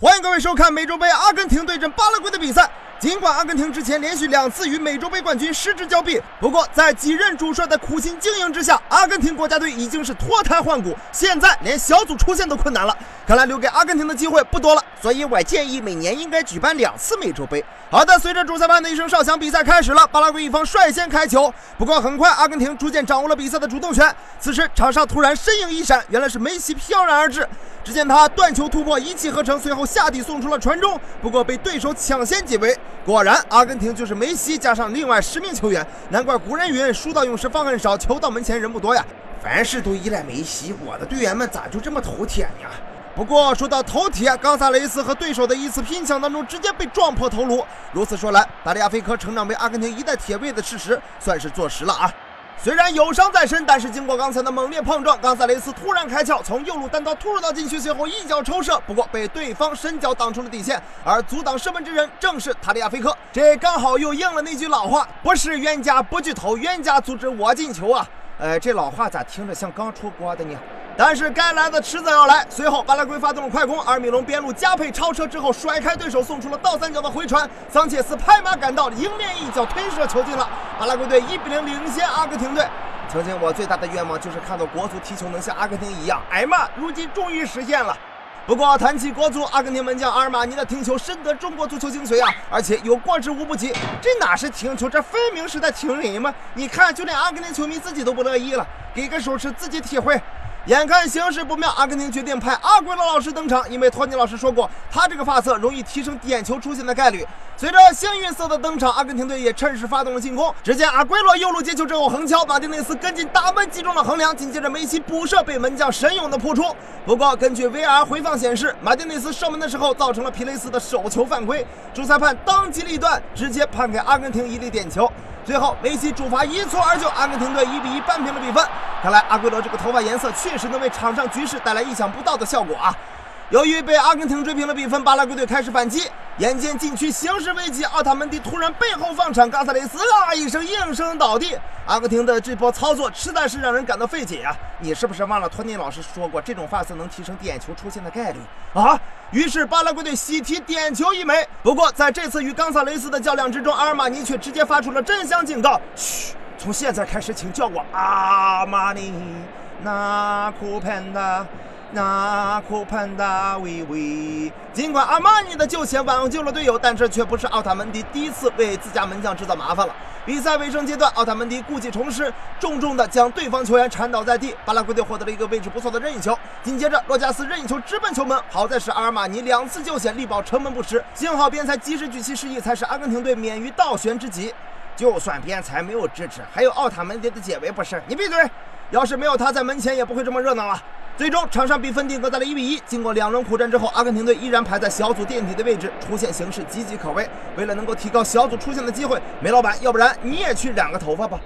欢迎各位收看美洲杯阿根廷对阵巴拉圭的比赛。尽管阿根廷之前连续两次与美洲杯冠军失之交臂，不过在几任主帅的苦心经营之下，阿根廷国家队已经是脱胎换骨，现在连小组出线都困难了。看来留给阿根廷的机会不多了，所以我建议每年应该举办两次美洲杯。好的，随着主裁判的一声哨响，比赛开始了。巴拉圭一方率先开球，不过很快阿根廷逐渐掌握了比赛的主动权。此时场上突然身影一闪，原来是梅西飘然而至。只见他断球突破，一气呵成，随后下底送出了传中，不过被对手抢先解围。果然，阿根廷就是梅西加上另外十名球员，难怪古人云：“书到用时方恨少，球到门前人不多呀。”凡事都依赖梅西，我的队员们咋就这么头铁呢？不过说到头铁，冈萨雷斯和对手的一次拼抢当中直接被撞破头颅。如此说来，达利亚菲科成长为阿根廷一代铁卫的事实算是坐实了啊。虽然有伤在身，但是经过刚才的猛烈碰撞，冈萨雷斯突然开窍，从右路单刀突入到禁区，随后一脚抽射，不过被对方伸脚挡出了底线。而阻挡射门之人正是塔利亚菲科，这刚好又应了那句老话：不是冤家不聚头，冤家阻止我进球啊！呃，这老话咋听着像刚出锅的呢？但是该来的迟早要来。随后，巴拉圭发动了快攻，而米隆边路加配超车之后，甩开对手，送出了倒三角的回传。桑切斯拍马赶到，迎面一脚推射球进了。阿拉圭队一比零领先阿根廷队。曾经我最大的愿望就是看到国足踢球能像阿根廷一样。哎妈，如今终于实现了。不过谈起国足，阿根廷门将阿尔马尼的停球深得中国足球精髓啊，而且有过之无不及。这哪是停球，这分明是在停人嘛！你看，就连阿根廷球迷自己都不乐意了，给个手势自己体会。眼看形势不妙，阿根廷决定派阿圭罗老师登场，因为托尼老师说过，他这个发色容易提升点球出现的概率。随着幸运色的登场，阿根廷队也趁势发动了进攻。只见阿圭罗右路接球之后横敲，马丁内斯跟进打门击中了横梁，紧接着梅西补射被门将神勇的扑出。不过根据 VR 回放显示，马丁内斯射门的时候造成了皮雷斯的手球犯规，主裁判当机立断，直接判给阿根廷一粒点球。最后梅西主罚一蹴而就，阿根廷队一比一扳平了比分。看来阿圭罗这个头发颜色确实能为场上局势带来意想不到的效果啊！由于被阿根廷追平了比分，巴拉圭队开始反击。眼见禁区形势危急，奥塔门迪突然背后放铲，冈萨雷斯啊一声应声倒地。阿根廷的这波操作实在是让人感到费解啊！你是不是忘了托尼老师说过，这种发色能提升点球出现的概率啊？于是巴拉圭队喜提点球一枚。不过在这次与冈萨雷斯的较量之中，阿尔马尼却直接发出了真相警告：嘘，从现在开始，请叫我阿玛尼，那库潘达。那库潘达维维，尽管阿玛尼的救险挽救了队友，但这却不是奥塔门迪第一次为自家门将制造麻烦了。比赛尾声阶段，奥塔门迪故技重施，重重的将对方球员铲倒在地。巴拉圭队获得了一个位置不错的任意球，紧接着洛加斯任意球直奔球门，好在是阿尔马尼两次救险力保城门不失，幸好边裁及时举旗示意，才使阿根廷队免于倒悬之急。就算边裁没有制止，还有奥塔门迪的解围不是？你闭嘴！要是没有他在门前，也不会这么热闹了。最终场上比分定格在了一比一。经过两轮苦战之后，阿根廷队依然排在小组垫底的位置，出线形势岌岌可危。为了能够提高小组出线的机会，梅老板，要不然你也去染个头发吧。